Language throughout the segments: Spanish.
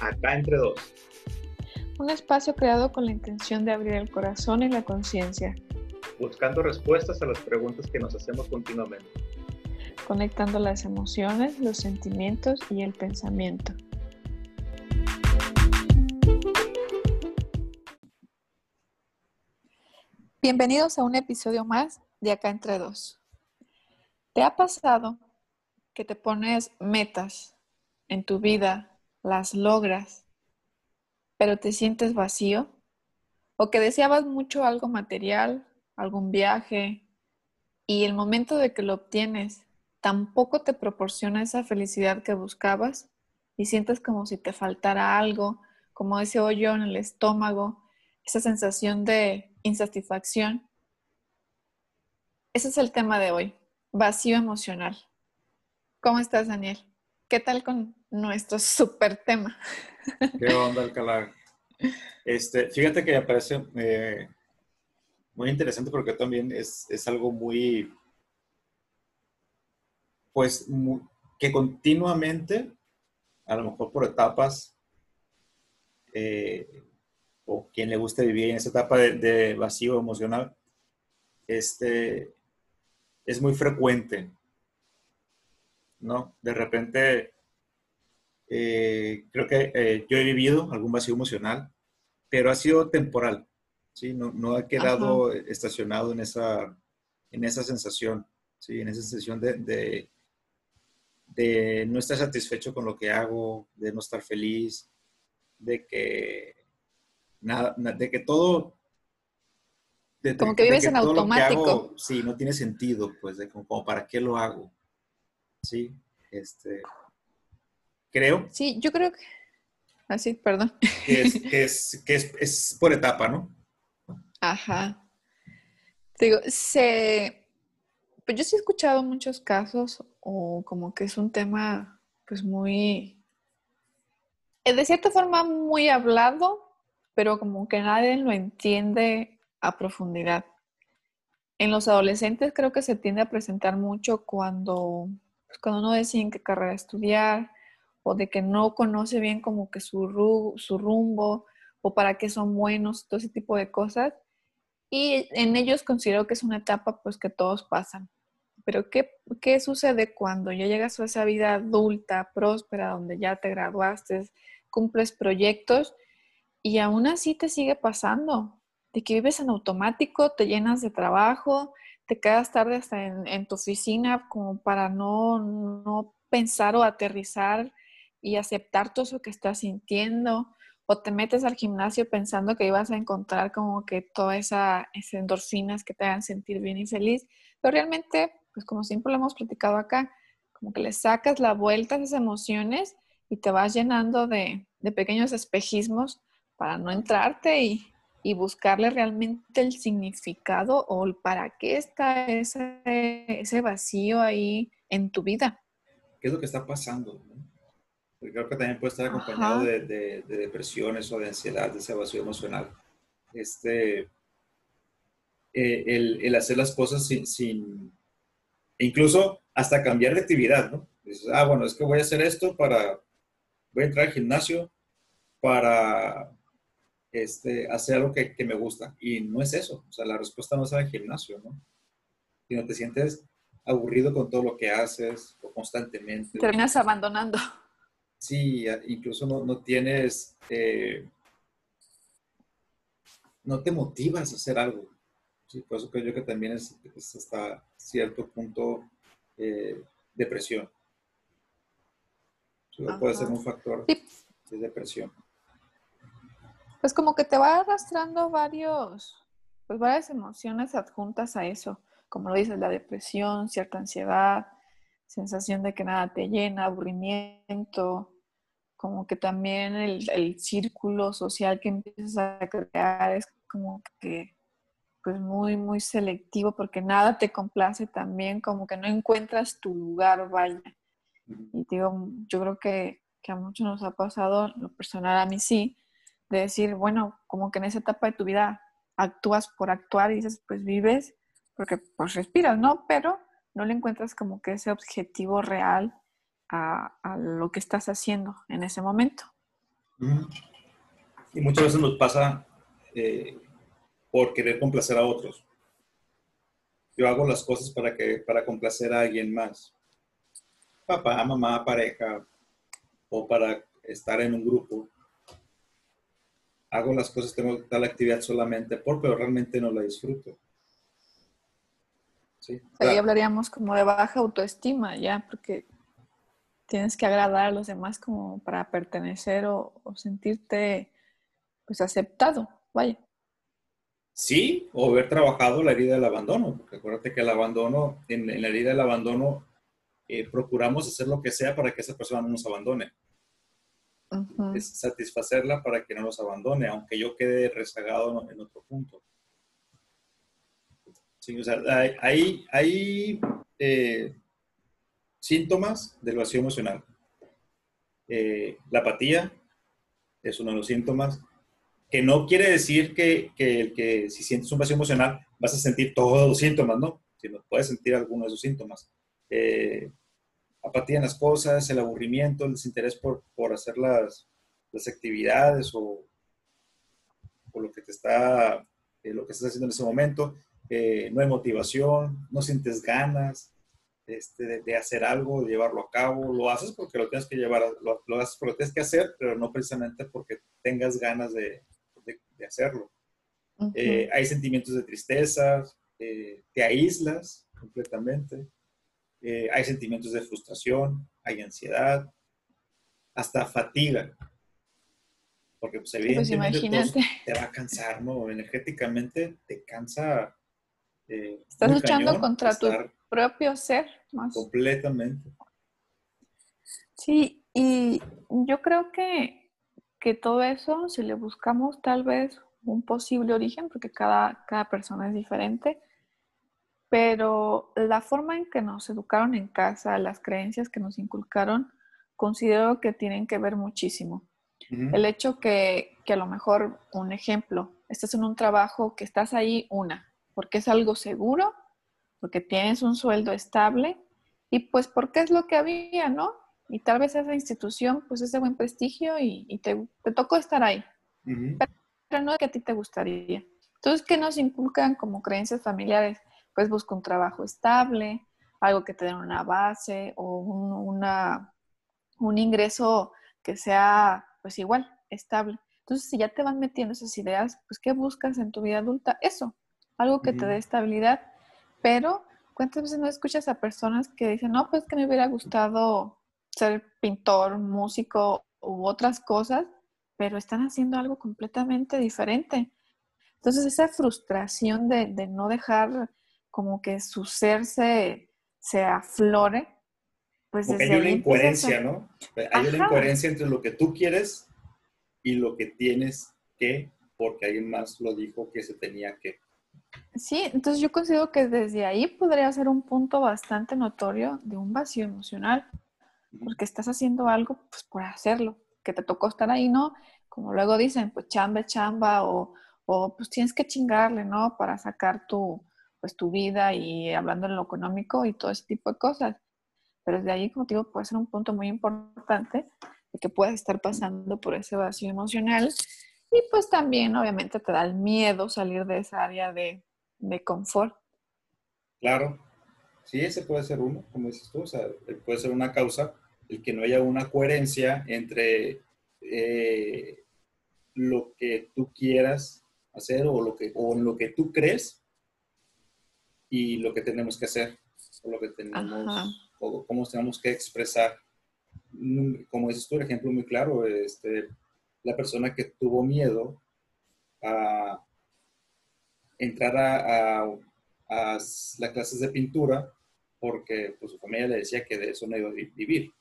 Acá entre dos. Un espacio creado con la intención de abrir el corazón y la conciencia. Buscando respuestas a las preguntas que nos hacemos continuamente. Conectando las emociones, los sentimientos y el pensamiento. Bienvenidos a un episodio más de Acá entre dos. ¿Te ha pasado que te pones metas en tu vida, las logras, pero te sientes vacío? ¿O que deseabas mucho algo material, algún viaje, y el momento de que lo obtienes tampoco te proporciona esa felicidad que buscabas y sientes como si te faltara algo, como ese hoyo en el estómago, esa sensación de insatisfacción. Ese es el tema de hoy, vacío emocional. ¿Cómo estás, Daniel? ¿Qué tal con nuestro super tema? ¿Qué onda, Alcalá? Este, fíjate que me parece eh, muy interesante porque también es, algo muy, pues, que continuamente, a lo mejor por etapas, eh, o quien le guste vivir en esa etapa de, vacío emocional, este, es muy frecuente, ¿no? De repente, eh, creo que eh, yo he vivido algún vacío emocional, pero ha sido temporal, ¿sí? No, no ha quedado estacionado en esa, en esa sensación, ¿sí? En esa sensación de, de, de no estar satisfecho con lo que hago, de no estar feliz, de que nada, de que todo... como que vives en automático. sí, no tiene sentido, pues, de como, para qué lo hago. Sí, este... Creo. Sí, yo creo que... Así, ah, perdón. Que, es, que, es, es, por etapa, ¿no? Ajá. Digo, se... Pues yo sí he escuchado muchos casos o como que es un tema pues muy, de cierta forma muy hablado, pero como que nadie lo entiende a profundidad. En los adolescentes creo que se tiende a presentar mucho cuando, pues, cuando uno decide en qué carrera estudiar o de que no conoce bien como que su, su rumbo o para qué son buenos, todo ese tipo de cosas. Y en ellos considero que es una etapa pues que todos pasan. Pero ¿qué, qué sucede cuando ya llegas a esa vida adulta, próspera, donde ya te graduaste, cumples proyectos y aún así te sigue pasando, de que vives en automático, te llenas de trabajo, te quedas tarde hasta en, tu oficina como para no, no, pensar o aterrizar y aceptar todo eso que estás sintiendo, o te metes al gimnasio pensando que ibas a encontrar como que todas esas endorfinas que te hagan sentir bien y feliz, pero realmente, pues como siempre lo hemos platicado acá, como que le sacas la vuelta a esas emociones y te vas llenando de, de pequeños espejismos para no entrarte y, buscarle realmente el significado o el para qué está ese, ese, vacío ahí en tu vida. ¿Qué es lo que está pasando? Porque creo que también puede estar acompañado de, de, depresiones o de ansiedad, de ese vacío emocional. Este, eh, el, el, hacer las cosas sin, sin, incluso hasta cambiar de actividad, ¿no? Dices, ah, bueno, es que voy a hacer esto para, voy a entrar al gimnasio para este, hacer algo que, me gusta. Y no es eso. O sea, la respuesta no es al gimnasio, ¿no? Sino te sientes aburrido con todo lo que haces o constantemente. Terminas abandonando. Sí, incluso no, tienes, eh, no te motivas a hacer algo. Sí, por eso creo yo que también es, hasta cierto punto eh, depresión. puede ser un factor de depresión pues como que te va arrastrando varios, pues varias emociones adjuntas a eso, como lo dices, la depresión, cierta ansiedad, sensación de que nada te llena, aburrimiento, como que también el, círculo social que empiezas a crear es como que pues muy, muy selectivo porque nada te complace también, como que no encuentras tu lugar, vaya. Y digo, yo creo que, que a muchos nos ha pasado, lo personal a mí sí, de decir, bueno, como que en esa etapa de tu vida actúas por actuar y dices, pues vives porque pues respiras, ¿no? Pero no le encuentras como que ese objetivo real a, lo que estás haciendo en ese momento. Y muchas veces nos pasa eh, por querer complacer a otros. Yo hago las cosas para, que, para complacer a alguien más. Papá, mamá, pareja, o para estar en un grupo. Hago las cosas, tengo tal actividad solamente por, pero realmente no la disfruto. Ahí hablaríamos como de baja autoestima, ya, porque tienes que agradar a los demás como para pertenecer o, sentirte pues aceptado, vaya. Sí, o haber trabajado la herida del abandono, porque acuérdate que el abandono, en, la herida del abandono, eh, procuramos hacer lo que sea para que esa persona no nos abandone. Es satisfacerla para que no nos abandone, aunque yo quede rezagado en otro punto. Sí, o sea, hay, hay eh, síntomas del vacío emocional. Eh, la apatía es uno de los síntomas, que no quiere decir que, que, que, si sientes un vacío emocional vas a sentir todos los síntomas, ¿no? Sino puedes sentir algunos de esos síntomas. Eh, apatía en las cosas, el aburrimiento, el desinterés por, por hacer las, las actividades o, o, lo que te está, lo que estás haciendo en ese momento, eh, no hay motivación, no sientes ganas este, de, hacer algo, de llevarlo a cabo, lo haces porque lo tienes que llevar, lo, haces porque lo tienes que hacer, pero no precisamente porque tengas ganas de, hacerlo. Eh, hay sentimientos de tristeza, eh, te aíslas completamente, hay sentimientos de frustración, hay ansiedad, hasta fatiga. Porque pues, pues evidentemente te va a cansar, ¿no? Energéticamente te cansa eh, Estás luchando contra tu propio ser. Más. Completamente. Sí, y yo creo que, que todo eso, si le buscamos tal vez un posible origen, porque cada, cada persona es diferente, pero la forma en que nos educaron en casa, las creencias que nos inculcaron, considero que tienen que ver muchísimo. El hecho que, que, a lo mejor, un ejemplo, estás en un trabajo que estás ahí una, porque es algo seguro, porque tienes un sueldo estable y pues porque es lo que había, ¿no? Y tal vez esa institución pues es de buen prestigio y, te, tocó estar ahí. pero, no es que a ti te gustaría. Entonces, ¿qué nos inculcan como creencias familiares? Pues busca un trabajo estable, algo que te dé una base o un, una, un ingreso que sea pues igual, estable. Entonces, si ya te van metiendo esas ideas, pues ¿qué buscas en tu vida adulta? Eso, algo que te dé estabilidad, pero ¿cuántas veces no escuchas a personas que dicen, no, pues que me hubiera gustado ser pintor, músico u otras cosas, pero están haciendo algo completamente diferente? Entonces esa frustración de, no dejar como que su ser se, aflore, pues Porque hay una incoherencia, ¿no? Hay una incoherencia entre lo que tú quieres y lo que tienes que, porque alguien más lo dijo que se tenía que. Sí, entonces yo considero que desde ahí podría ser un punto bastante notorio de un vacío emocional, porque estás haciendo algo pues por hacerlo, que te tocó estar ahí, ¿no? Como luego dicen, pues chamba, chamba, o, o pues tienes que chingarle, ¿no? Para sacar tu, pues tu vida y hablando en lo económico y todo ese tipo de cosas. Pero desde ahí, como digo, puede ser un punto muy importante de que puedas estar pasando por ese vacío emocional y pues también, obviamente, te da el miedo salir de esa área de, confort. Claro, sí, ese puede ser uno, como dices tú, o sea, puede ser una causa el que no haya una coherencia entre eh, lo que tú quieras hacer o, lo que, o en lo que tú crees y lo que tenemos que hacer o lo que tenemos o cómo tenemos que expresar. Mm, como dices tú, el ejemplo muy claro, este, la persona que tuvo miedo a entrar a, las clases de pintura porque pues, su familia le decía que de eso no iba a vivir.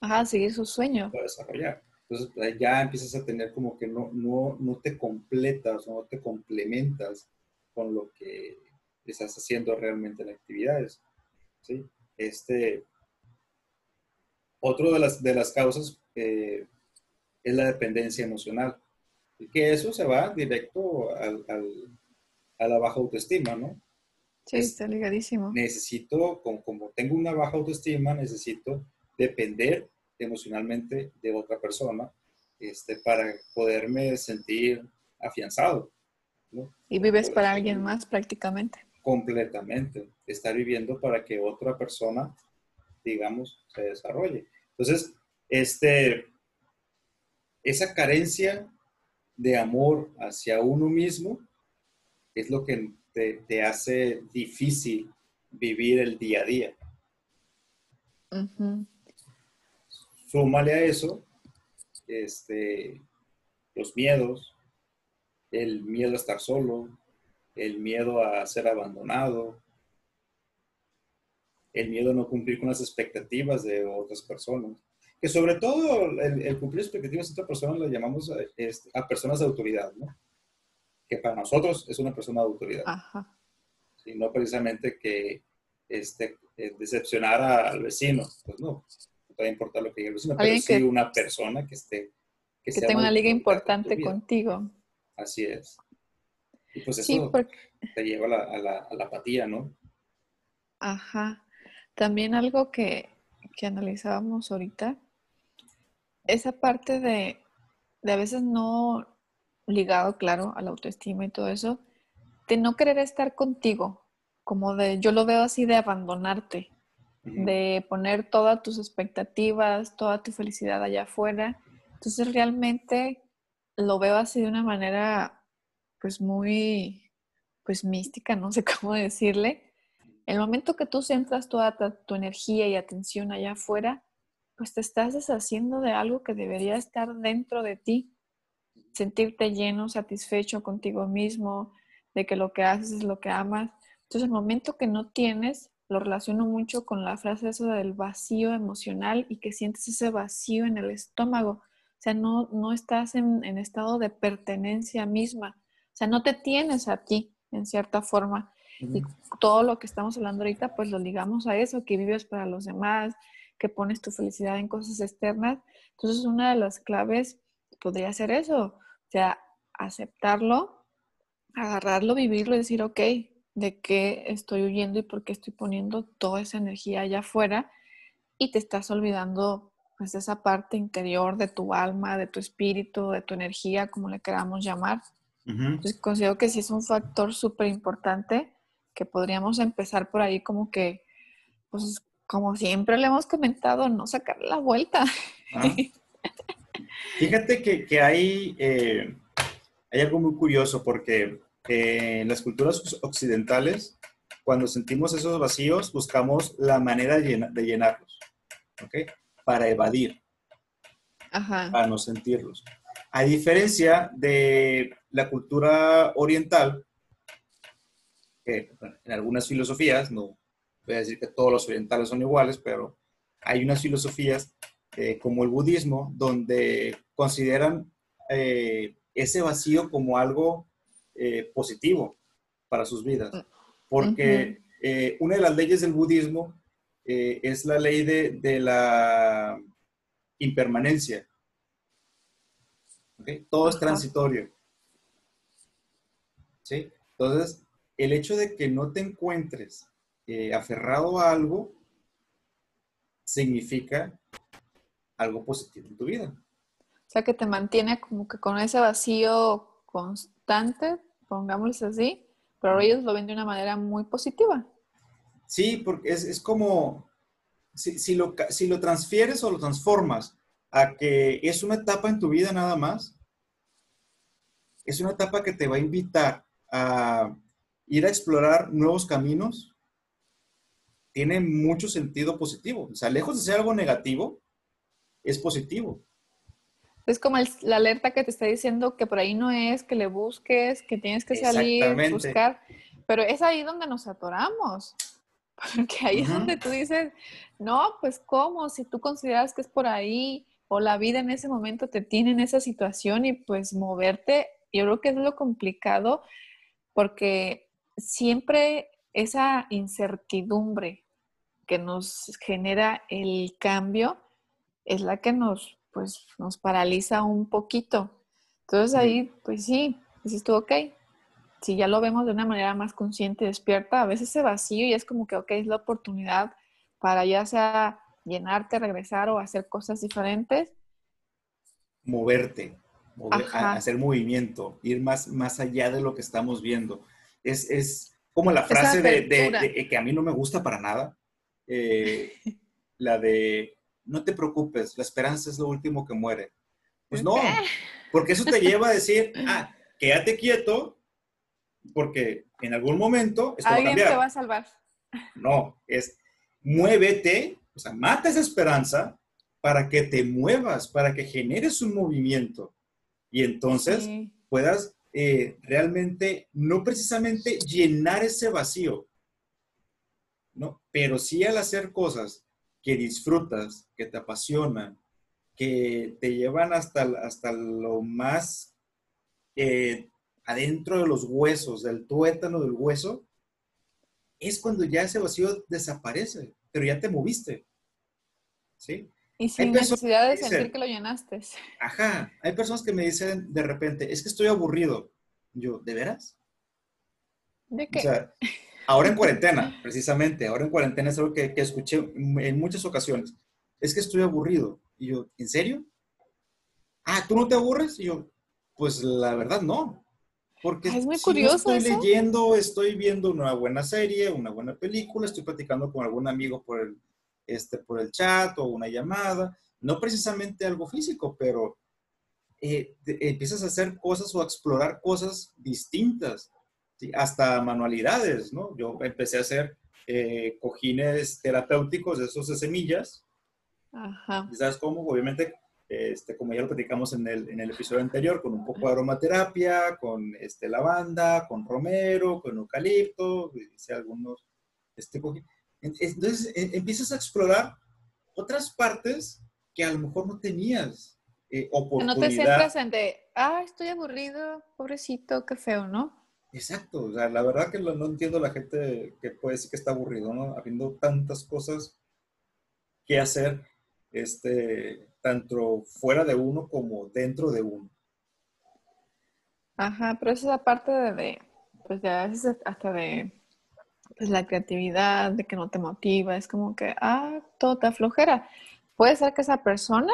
Ajá, seguir su sueño. Para desarrollar. Entonces ya empiezas a tener como que no, no, no te completas no te complementas con lo que estás haciendo realmente en actividades. ¿sí? Este, otro de las, de las causas eh, es la dependencia emocional. Y que eso se va directo al, a la baja autoestima, ¿no? Sí, está ligadísimo. Necesito, como, como, tengo una baja autoestima, necesito depender emocionalmente de otra persona. este, para poderme sentir afianzado. Y vives para alguien más prácticamente. Completamente. Estar viviendo para que otra persona, digamos, se desarrolle. Entonces, este, esa carencia de amor hacia uno mismo es lo que te, hace difícil vivir el día a día. Súmale a eso este, los miedos, el miedo a estar solo, el miedo a ser abandonado, el miedo a no cumplir con las expectativas de otras personas. Que sobre todo el, cumplir expectativas de otras personas lo llamamos a, este, a, personas de autoridad, ¿no? Que para nosotros es una persona de autoridad. Ajá. Y no precisamente que este, eh, decepcionar al vecino, pues no, no puede importar lo que diga el vecino, pero sí una persona que esté... Que, tenga una liga importante contigo. Así es. Y pues eso te lleva a la, a, la, apatía, ¿no? Ajá. También algo que, que analizábamos ahorita, esa parte de, de a veces no ligado, claro, a la autoestima y todo eso, de no querer estar contigo, como de, yo lo veo así de abandonarte, de poner todas tus expectativas, toda tu felicidad allá afuera. Entonces realmente lo veo así de una manera pues muy pues mística, no sé cómo decirle. El momento que tú centras toda tu energía y atención allá afuera, pues te estás deshaciendo de algo que debería estar dentro de ti. Sentirte lleno, satisfecho contigo mismo, de que lo que haces es lo que amas. Entonces, el momento que no tienes, lo relaciono mucho con la frase eso del vacío emocional y que sientes ese vacío en el estómago. O sea, no, no estás en, estado de pertenencia misma. O sea, no te tienes a ti, en cierta forma. Y todo lo que estamos hablando ahorita, pues lo ligamos a eso, que vives para los demás, que pones tu felicidad en cosas externas. Entonces, una de las claves podría ser eso. O sea, aceptarlo, agarrarlo, vivirlo y decir, ok, ¿de qué estoy huyendo y por qué estoy poniendo toda esa energía allá afuera? Y te estás olvidando pues esa parte interior de tu alma, de tu espíritu, de tu energía, como le queramos llamar. Entonces considero que sí es un factor súper importante que podríamos empezar por ahí como que, pues como siempre le hemos comentado, no sacar la vuelta. Ah. Fíjate que, hay, eh, hay algo muy curioso porque eh, en las culturas occidentales, cuando sentimos esos vacíos, buscamos la manera de, de llenarlos. ¿okay? para evadir, para no sentirlos. A diferencia de la cultura oriental, que en algunas filosofías, no voy a decir que todos los orientales son iguales, pero hay unas filosofías eh, como el budismo donde consideran eh, ese vacío como algo eh, positivo para sus vidas. Porque una de las leyes del budismo es la ley de, la impermanencia. Todo es transitorio. ¿Sí? Entonces, el hecho de que no te encuentres eh, aferrado a algo significa algo positivo en tu vida. O sea, que te mantiene como que con ese vacío constante, pongámoslo así, pero ellos lo ven de una manera muy positiva. Sí, porque es, como, si, lo, si lo transfieres o lo transformas a que es una etapa en tu vida nada más, es una etapa que te va a invitar a ir a explorar nuevos caminos, tiene mucho sentido positivo. O sea, lejos de ser algo negativo, es positivo. Es como la alerta que te está diciendo que por ahí no es, que le busques, que tienes que salir, buscar. Pero es ahí donde nos atoramos. Porque ahí es donde tú dices, no, pues cómo, si tú consideras que es por ahí o la vida en ese momento te tiene en esa situación y pues moverte, yo creo que es lo complicado porque siempre esa incertidumbre que nos genera el cambio es la que nos, pues, nos paraliza un poquito. Entonces ahí, pues sí, dices tú, ok, si ya lo vemos de una manera más consciente y despierta, a veces ese vacío y es como que, ok, es la oportunidad para ya sea llenarte, regresar o hacer cosas diferentes. moverte, hacer movimiento, ir más, más allá de lo que estamos viendo. Es, es como la frase de, que a mí no me gusta para nada, eh, la de, no te preocupes, la esperanza es lo último que muere. Pues no, porque eso te lleva a decir, ah, quédate quieto, porque en algún momento esto Alguien va a te va a salvar. No, es muévete, o sea, mata esa esperanza para que te muevas, para que generes un movimiento y entonces puedas eh, realmente, no precisamente llenar ese vacío, ¿no? Pero sí al hacer cosas que disfrutas, que te apasionan, que te llevan hasta, hasta lo más eh, adentro de los huesos, del tuétano del hueso, es cuando ya ese vacío desaparece, pero ya te moviste. ¿Sí? Y sin necesidad de sentir que lo llenaste. Ajá, hay personas que me dicen de repente, es que estoy aburrido. Yo, ¿de veras? ¿De qué? O sea, ahora en cuarentena, precisamente, ahora en cuarentena es algo que, que, escuché en muchas ocasiones. Es que estoy aburrido. Y yo, ¿en serio? Ah, ¿tú no te aburres? Y yo, pues la verdad no. Porque es muy curioso. estoy leyendo, estoy viendo una buena serie, una buena película, estoy platicando con algún amigo por el, este, por el chat o una llamada, no precisamente algo físico, pero eh, empiezas a hacer cosas o a explorar cosas distintas, hasta manualidades, ¿no? Yo empecé a hacer eh, cojines terapéuticos, esos de semillas. Ajá. ¿Sabes cómo? Obviamente, este, como ya lo platicamos en el, en el episodio anterior, con un poco de aromaterapia, con este, lavanda, con romero, con eucalipto, hice algunos este, entonces empiezas a explorar otras partes que a lo mejor no tenías eh, oportunidad. No te en de, ah, estoy aburrido, pobrecito, qué feo, ¿no? Exacto, o sea, la verdad que no entiendo la gente que puede decir que está aburrido, ¿no? Habiendo tantas cosas que hacer, este, tanto fuera de uno como dentro de uno. Ajá, pero esa es la parte de, de pues ya es hasta de pues la creatividad, de que no te motiva, es como que, ah, todo te aflojera. Puede ser que esa persona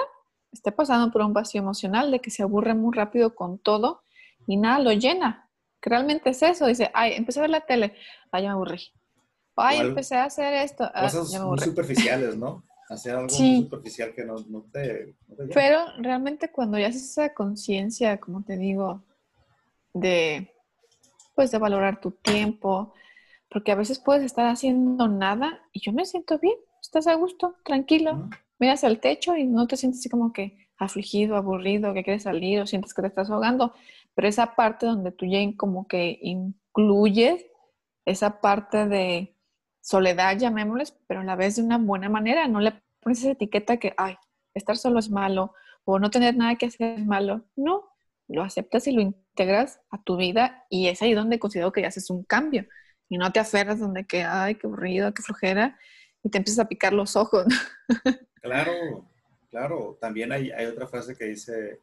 esté pasando por un vacío emocional, de que se aburre muy rápido con todo y nada lo llena. Que realmente es eso. Dice, ay, empecé a ver la tele, ay, ya me aburrí. Ay, empecé a hacer esto. Ah, cosas muy superficiales, ¿no? Hacer algo muy superficial que no, te, Pero realmente cuando ya haces esa conciencia, como te digo, de, pues de valorar tu tiempo, porque a veces puedes estar haciendo nada y yo me siento bien, estás a gusto, tranquilo, miras al techo y no te sientes así como que afligido, aburrido, que quieres salir o sientes que te estás ahogando, pero esa parte donde tú ya como que incluyes esa parte de soledad, llamémosles, pero a la vez de una buena manera, no le pones esa etiqueta que, ay, estar solo es malo o no tener nada que hacer es malo, no, lo aceptas y lo integras a tu vida y es ahí donde considero que ya haces un cambio y no te aferras donde que, ay, qué aburrido, qué flojera, y te empiezas a picar los ojos. claro, claro. También hay, otra frase que dice,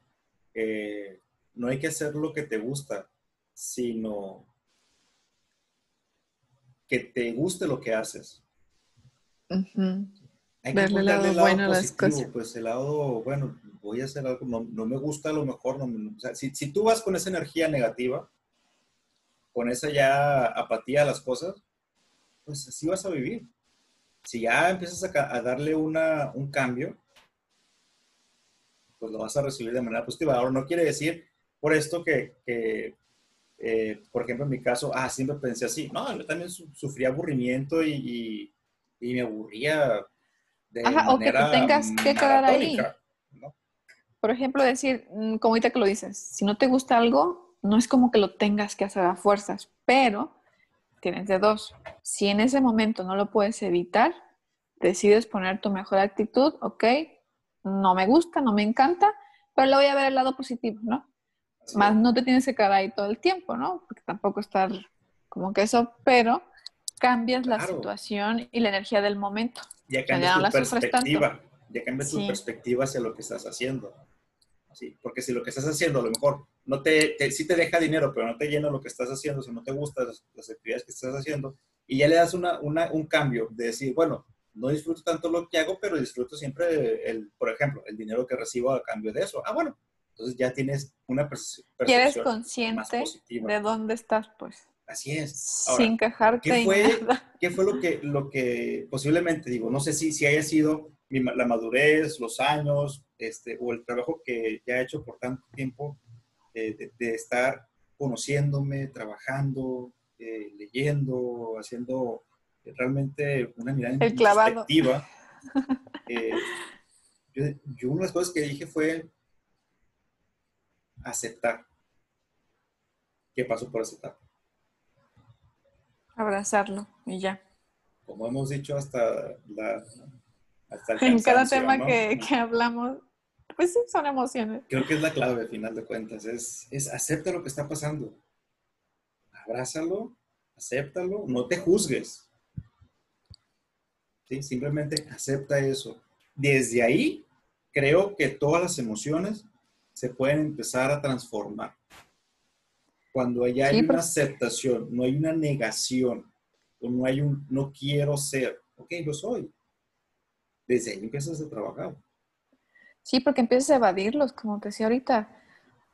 no hay que hacer lo que te gusta, sino que te guste lo que haces. Hay que Verle el lado, bueno las cosas. Pues el lado, bueno, voy a hacer algo, no, me gusta a lo mejor, no, o sea, si, si, tú vas con esa energía negativa, con esa ya apatía a las cosas, pues así vas a vivir. Si ya empiezas a, darle una, un cambio, pues lo vas a recibir de manera positiva. Ahora, no quiere decir por esto que, eh, por ejemplo, en mi caso, ah, siempre pensé así. No, yo también sufría aburrimiento y, me aburría de Ajá, o que tú tengas que quedar ahí. Por ejemplo, decir, mm, como ahorita que lo dices, si no te gusta algo, no es como que lo tengas que hacer a fuerzas, pero tienes de dos. Si en ese momento no lo puedes evitar, decides poner tu mejor actitud, ok, no me gusta, no me encanta, pero le voy a ver el lado positivo, ¿no? Más no te tienes que quedar ahí todo el tiempo, ¿no? Porque tampoco estar como que eso, pero cambias la situación y la energía del momento. Ya cambias tu perspectiva, ya cambias tu perspectiva hacia lo que estás haciendo. Sí, porque si lo que estás haciendo a lo mejor no te, sí te deja dinero, pero no te llena lo que estás haciendo, si no te gustan las, actividades que estás haciendo, y ya le das una, un cambio de decir, bueno, no disfruto tanto lo que hago, pero disfruto siempre, el, por ejemplo, el dinero que recibo a cambio de eso. Ah, bueno, Entonces ya tienes una percepción. Y eres consciente de dónde estás, pues. Así es. Sin quejarte. ¿qué fue, ¿Qué fue lo que, lo que posiblemente, digo, no sé si, si haya sido la madurez, los años, este, o el trabajo que ya he hecho por tanto tiempo de, estar conociéndome, trabajando, eh, leyendo, haciendo realmente una mirada el perspectiva. Eh, yo, una de las cosas que dije fue aceptar que pasó por esa etapa. Abrazarlo y ya. Como hemos dicho hasta la... en cada tema que, hablamos, pues sí, son emociones. Creo que es la clave, al final de cuentas, es, es acepta lo que está pasando. Abrázalo, acéptalo, no te juzgues. ¿Sí? Simplemente acepta eso. Desde ahí, creo que todas las emociones se pueden empezar a transformar. Cuando hay una aceptación, no hay una negación, o no hay un no quiero ser, ok, lo soy. Desde ahí empiezas a trabajar. Sí, porque empiezas a evadirlos, como te decía ahorita.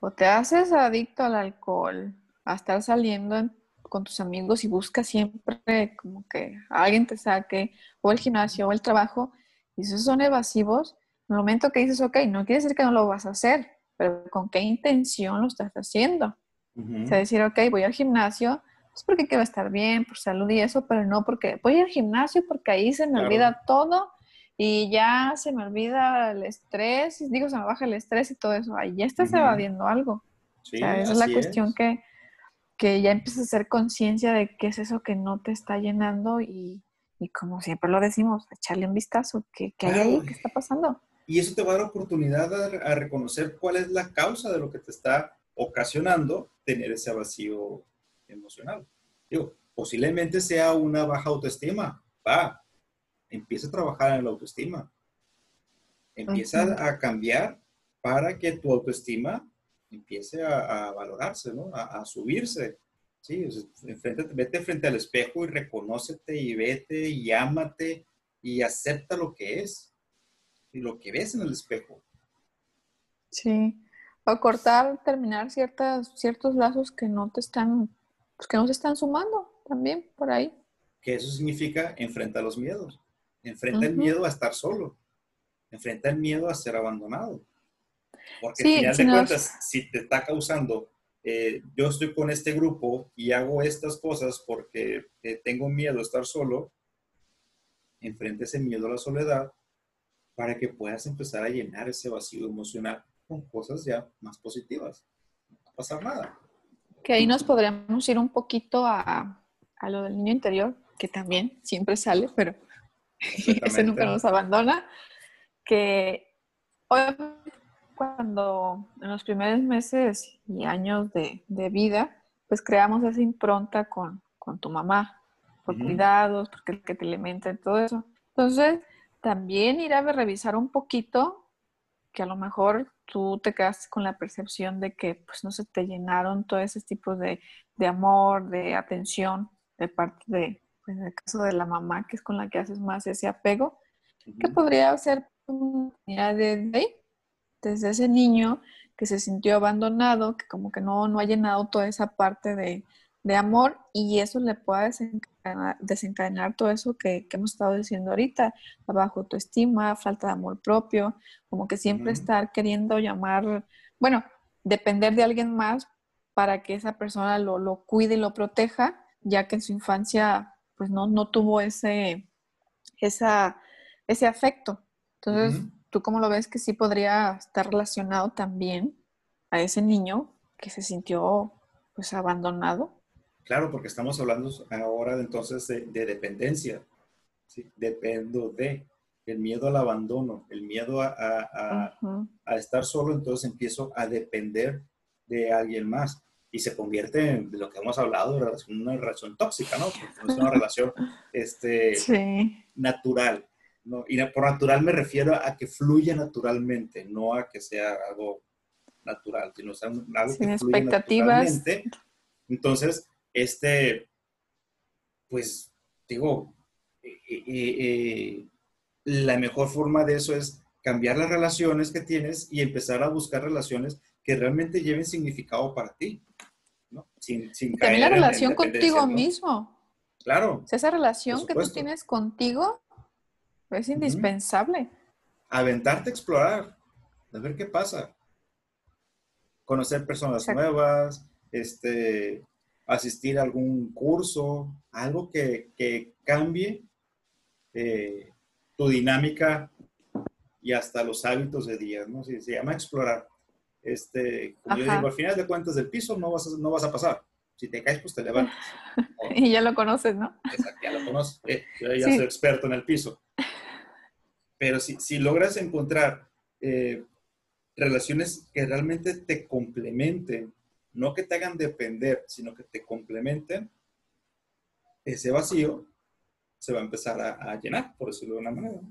O te haces adicto al alcohol, a estar saliendo con tus amigos y buscas siempre como que alguien te saque, o el gimnasio, o el trabajo, y esos son evasivos, en el momento que dices, ok, no quiere decir que no lo vas a hacer, pero con qué intención lo estás haciendo. O sea, decir, ok, voy al gimnasio, pues porque quiero estar bien, por salud y eso, pero no porque voy al gimnasio porque ahí se me olvida todo y ya se me olvida el estrés, digo, se me baja el estrés y todo eso, ahí ya estás evadiendo algo. o sea, esa es la cuestión Que, que ya empiezas a hacer conciencia de qué es eso que no te está llenando y, y como siempre lo decimos, echarle un vistazo, ¿qué, qué hay ahí? ¿Qué está pasando? Y eso te va a dar oportunidad a, a reconocer cuál es la causa de lo que te está ocasionando tener ese vacío emocional. Digo, posiblemente sea una baja autoestima. Va, empieza a trabajar en la autoestima. Empieza a cambiar para que tu autoestima empiece a, valorarse, ¿no? A, subirse. Sí, vete frente al espejo y reconócete y vete y ámate y acepta lo que es lo que ves en el espejo. Sí o cortar, terminar ciertas, ciertos lazos que no te están, pues, que no se están sumando también por ahí. Que eso significa enfrenta los miedos. Enfrenta el miedo a estar solo. Enfrenta el miedo a ser abandonado. Porque al final de cuentas, si te está causando, eh, yo estoy con este grupo y hago estas cosas porque eh, tengo miedo a estar solo, enfrenta ese miedo a la soledad para que puedas empezar a llenar ese vacío emocional con cosas ya más positivas. No va a pasar nada. Que ahí nos podríamos ir un poquito a, a lo del niño interior, que también siempre sale, pero ese nunca nos abandona. Que cuando en los primeros meses y años de, de vida, pues creamos esa impronta con, con tu mamá, por cuidados, porque el que te alimenta y todo eso. Entonces, también ir a revisar un poquito que a lo mejor tú te quedas con la percepción de que pues no se te llenaron todos esos tipos de, de amor, de atención de parte de, pues, en el caso de la mamá, que es con la que haces más ese apego, que podría ser de ahí, desde ese niño que se sintió abandonado, que como que no, no ha llenado toda esa parte de, de amor y eso le puede desencadenar, desencadenar todo eso que, hemos estado diciendo ahorita, la baja autoestima, falta de amor propio, como que siempre estar queriendo llamar, bueno, depender de alguien más para que esa persona lo, lo, cuide y lo proteja, ya que en su infancia pues no, no tuvo ese, esa, ese afecto. Entonces, ¿tú cómo lo ves que sí podría estar relacionado también a ese niño que se sintió pues abandonado? Claro, porque estamos hablando ahora de, entonces de, dependencia. Dependo de el miedo al abandono, el miedo a, estar solo, entonces empiezo a depender de alguien más y se convierte en lo que hemos hablado, una relación tóxica, ¿no? es una relación este, natural. ¿no? Y por natural me refiero a que fluya naturalmente, no a que sea algo natural, sino sea algo Sin que fluya expectativas. Entonces, este, pues, digo, eh, eh, eh, la mejor forma de eso es cambiar las relaciones que tienes y empezar a buscar relaciones que realmente lleven significado para ti, ¿no? Sin, sin También la relación contigo mismo. Claro. esa relación que tú tienes contigo es indispensable. Aventarte a explorar, a ver qué pasa. Conocer personas nuevas, este, asistir a algún curso, algo que, que cambie eh, tu dinámica y hasta los hábitos de día, ¿no? Se, se llama explorar. Este, como yo digo, al final de cuentas del piso no vas a, no vas a pasar. Si te caes, pues te levantas. y ya lo conoces, ¿no? Exacto, ya lo conoces. Eh, yo ya soy experto en el piso. Pero si, si logras encontrar eh, relaciones que realmente te complementen, no que te hagan depender, sino que te complementen, ese vacío se va a empezar a, llenar, por decirlo de una manera.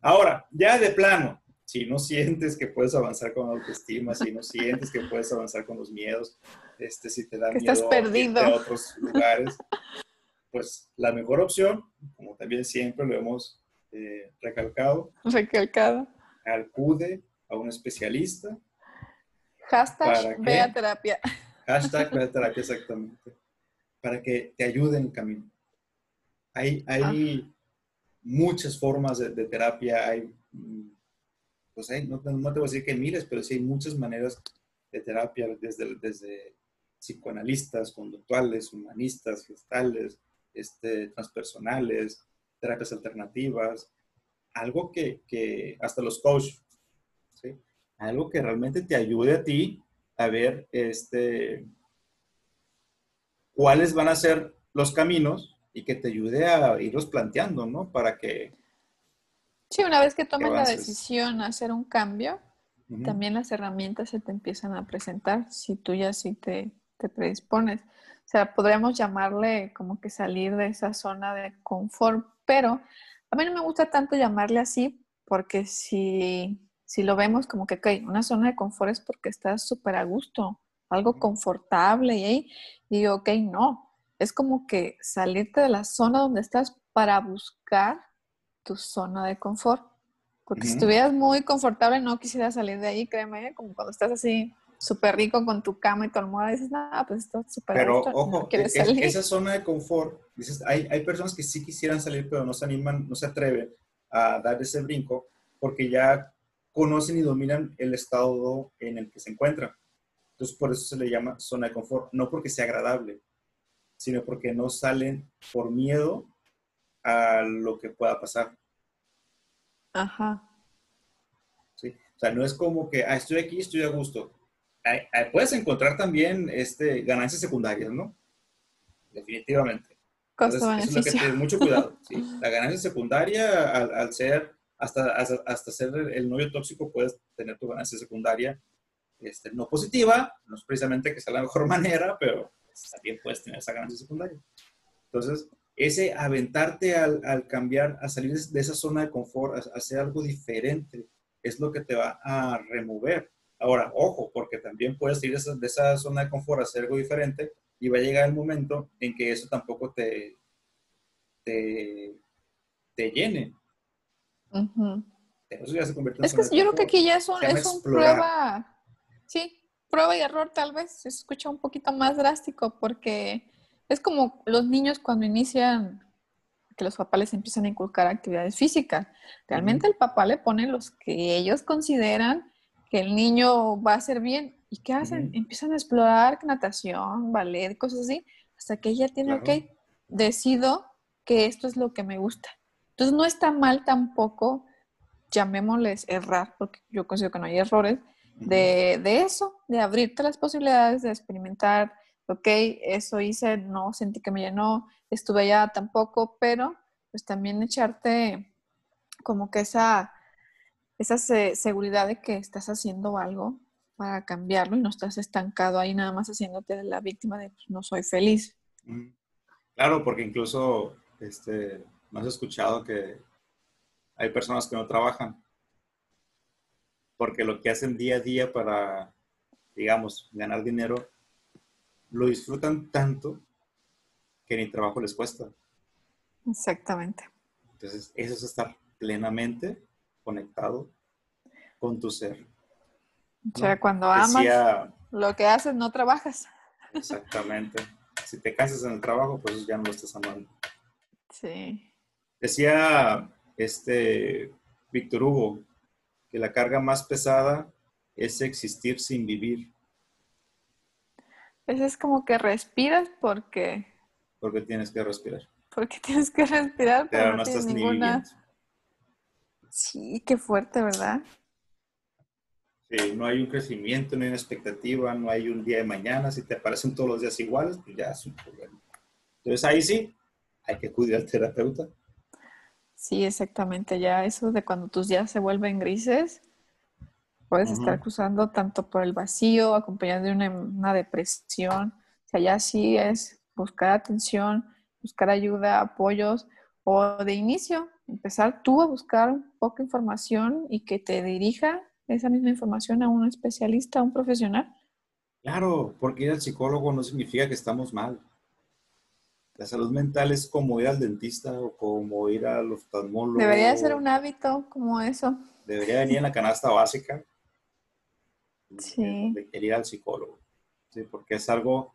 Ahora, ya de plano, si no sientes que puedes avanzar con la autoestima, si no sientes que puedes avanzar con los miedos, este, si te da miedo estás perdido. a otros lugares, pues la mejor opción, como también siempre lo hemos eh, recalcado, recalcado, acude a un especialista. Hashtag vea terapia. Hashtag vea terapia, exactamente. Para que te ayude en el camino. Hay, hay ah. muchas formas de, terapia, hay, mm, pues hay, no, te voy a decir que miles, pero sí hay muchas maneras de terapia, desde, desde psicoanalistas, conductuales, humanistas, gestales, este, transpersonales, terapias alternativas, algo que, que hasta los coaches, ¿sí? algo que realmente te ayude a ti a ver este, cuáles van a ser los caminos y que te ayude a irlos planteando, ¿no? Para que... Sí, una vez que tomes la decisión hacer un cambio, también las herramientas se te empiezan a presentar si tú ya sí te, te predispones. O sea, podríamos llamarle como que salir de esa zona de confort, pero a mí no me gusta tanto llamarle así porque si, si lo vemos como que, ok, una zona de confort es porque estás súper a gusto, algo confortable y ahí digo, ok, no, es como que salirte de la zona donde estás para buscar tu zona de confort. Porque si estuvieras muy confortable, no quisieras salir de ahí, créeme, como cuando estás así súper rico con tu cama y tu almohada, dices, nada, pues esto es súper Pero ojo, e-, esa zona de confort, dices, hay, hay personas que sí quisieran salir, pero no se animan, no se atreven a dar ese brinco, porque ya conocen y dominan el estado en el que se encuentran. Entonces, por eso se le llama zona de confort, no porque sea agradable, sino porque no salen por miedo a lo que pueda pasar. Ajá. ¿Sí? O sea, no es como que, ah, estoy aquí, estoy a gusto. puedes encontrar también este, ganancias secundarias, ¿no? Definitivamente. Entonces, eso es lo que tienes mucho cuidado. ¿sí? La ganancia secundaria, al, ser, hasta, hasta, ser el novio tóxico, puedes tener tu ganancia secundaria este, no positiva, no es precisamente que sea la mejor manera, pero también puedes tener esa ganancia secundaria. Entonces, ese aventarte al, al, cambiar, a salir de esa zona de confort, a, hacer algo diferente, es lo que te va a remover. Ahora, ojo, porque también puedes ir de esa zona de confort a hacer algo diferente y va a llegar el momento en que eso tampoco te, te, te llene. Eso ya se convierte en es que yo creo que aquí ya es un, es un prueba, sí, prueba y error tal vez se escucha un poquito más drástico porque es como los niños cuando inician que los papás les empiezan a inculcar actividades físicas. Realmente el papá le pone los que ellos consideran que el niño va a hacer bien. ¿Y qué hacen? Empiezan a explorar natación, ballet, cosas así, hasta que ella tiene, ok, decido que esto es lo que me gusta. Entonces no está mal tampoco, llamémosles errar, porque yo considero que no hay errores, de, de, eso, de abrirte las posibilidades, de experimentar, ok, eso hice, no sentí que me llenó, estuve allá tampoco, pero pues también echarte como que esa, esa seguridad de que estás haciendo algo para cambiarlo y no estás estancado ahí nada más haciéndote la víctima de pues, no soy feliz. Claro, porque incluso este, no has escuchado que hay personas que no trabajan porque lo que hacen día a día para, digamos, ganar dinero, lo disfrutan tanto que ni trabajo les cuesta. Exactamente. Entonces, eso es estar plenamente conectado con tu ser. O sea, cuando amas lo que haces, no trabajas. Exactamente. Si te cansas en el trabajo, pues ya no lo estás amando. Sí. Decía este Víctor Hugo que la carga más pesada es existir sin vivir. Pues es como que respiras porque... Porque tienes que respirar. Porque tienes que respirar, pero, no, tienes ninguna... Sí, qué fuerte, ¿verdad? Sí, no hay un crecimiento, no hay una expectativa, no hay un día de mañana. Si te aparecen todos los días iguales, pues ya es un problema. Entonces ahí sí, hay que acudir al terapeuta. Sí, exactamente. Ya eso de cuando tus días se vuelven grises, puedes estar cruzando tanto por el vacío, acompañado de una, depresión. O sea, ya sí es buscar atención, buscar ayuda, apoyos, o de inicio, empezar tú a buscar un poco información y que te dirija esa misma información a un especialista, a un profesional. Claro, porque ir al psicólogo no significa que estamos mal. La salud mental es como ir al dentista o como ir al oftalmólogo. Debería ser un hábito como eso. Debería venir en la canasta básica. Sí. De ir al psicólogo. Sí, porque es algo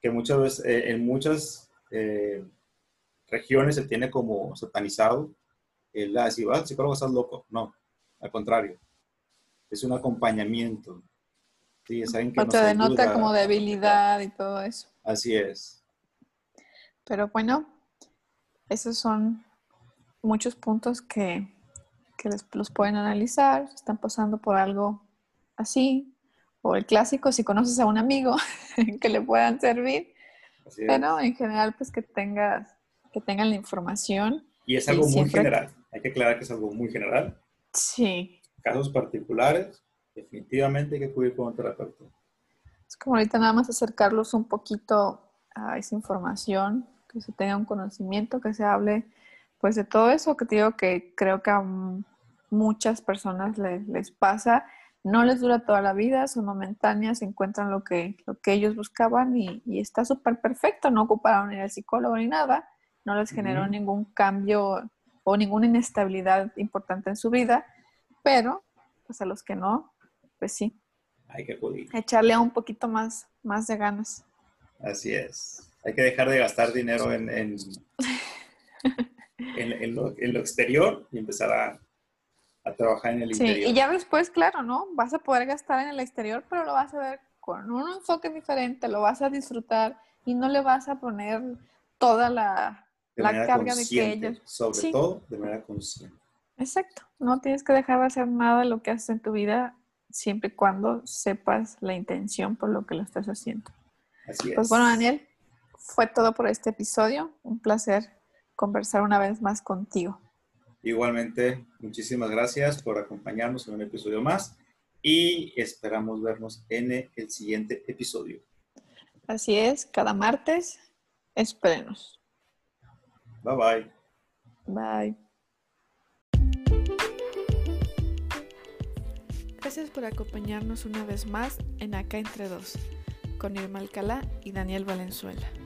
que muchas veces, eh, en muchas eh, regiones se tiene como satanizado. El, ah, si vas al psicólogo estás loco. No, al contrario. Es un acompañamiento. Sí, es alguien que o te denota como debilidad y todo eso. Así es. Pero bueno, esos son muchos puntos que, los pueden analizar, están pasando por algo así, o el clásico, si conoces a un amigo que le puedan servir. Pero en general, pues que tengas, que tengan la información. Y es algo muy general. Hay que aclarar que es algo muy general. Sí. Casos particulares, definitivamente hay que acudir con un terapeuta. Es como ahorita nada más acercarlos un poquito a esa información que se tenga un conocimiento, que se hable pues de todo eso que te digo que creo que a muchas personas les, pasa. No les dura toda la vida, son momentáneas, encuentran lo que, lo que ellos buscaban y, está súper perfecto, no ocuparon ir al psicólogo ni nada, no les generó ningún cambio o ninguna inestabilidad importante en su vida, pero pues a los que no, pues sí. Hay que acudir. Echarle un poquito más, más de ganas. Así es hay que dejar de gastar dinero en, en, lo, exterior y empezar a, trabajar en el interior. Sí, y ya después, claro, ¿no? Vas a poder gastar en el exterior, pero lo vas a ver con un enfoque diferente, lo vas a disfrutar y no le vas a poner toda la, carga de que ellos... Sobre todo de manera consciente. Exacto, no tienes que dejar de hacer nada de lo que haces en tu vida siempre y cuando sepas la intención por lo que lo estás haciendo. Así es. Pues bueno, Daniel, fue todo por este episodio. Un placer conversar una vez más contigo. Igualmente, muchísimas gracias por acompañarnos en un episodio más y esperamos vernos en el siguiente episodio. Así es, cada martes, espérenos. Bye bye. Bye. Gracias por acompañarnos una vez más en Acá Entre Dos, con Irma Alcalá y Daniel Valenzuela.